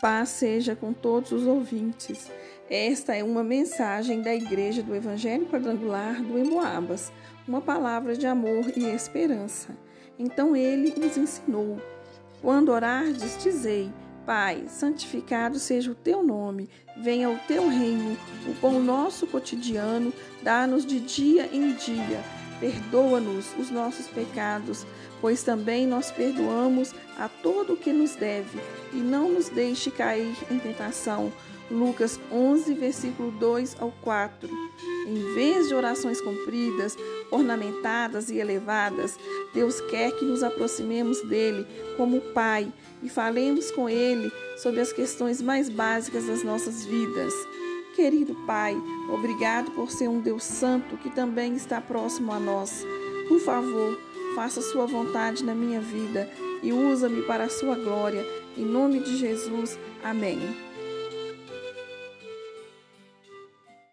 Paz seja com todos os ouvintes. Esta é uma mensagem da Igreja do Evangelho Quadrangular do Emoabas, uma palavra de amor e esperança. Então ele nos ensinou: Quando orardes, dizei: Pai, santificado seja o teu nome, venha o teu reino, o pão nosso cotidiano, dá-nos de dia em dia Perdoa-nos os nossos pecados, pois também nós perdoamos a todo o que nos deve, e não nos deixe cair em tentação. Lucas 11, versículo 2 ao 4. Em vez de orações compridas, ornamentadas e elevadas, Deus quer que nos aproximemos dele como Pai e falemos com ele sobre as questões mais básicas das nossas vidas. Querido Pai, obrigado por ser um Deus Santo que também está próximo a nós. Por favor, faça Sua vontade na minha vida e usa-me para a Sua glória. Em nome de Jesus, amém.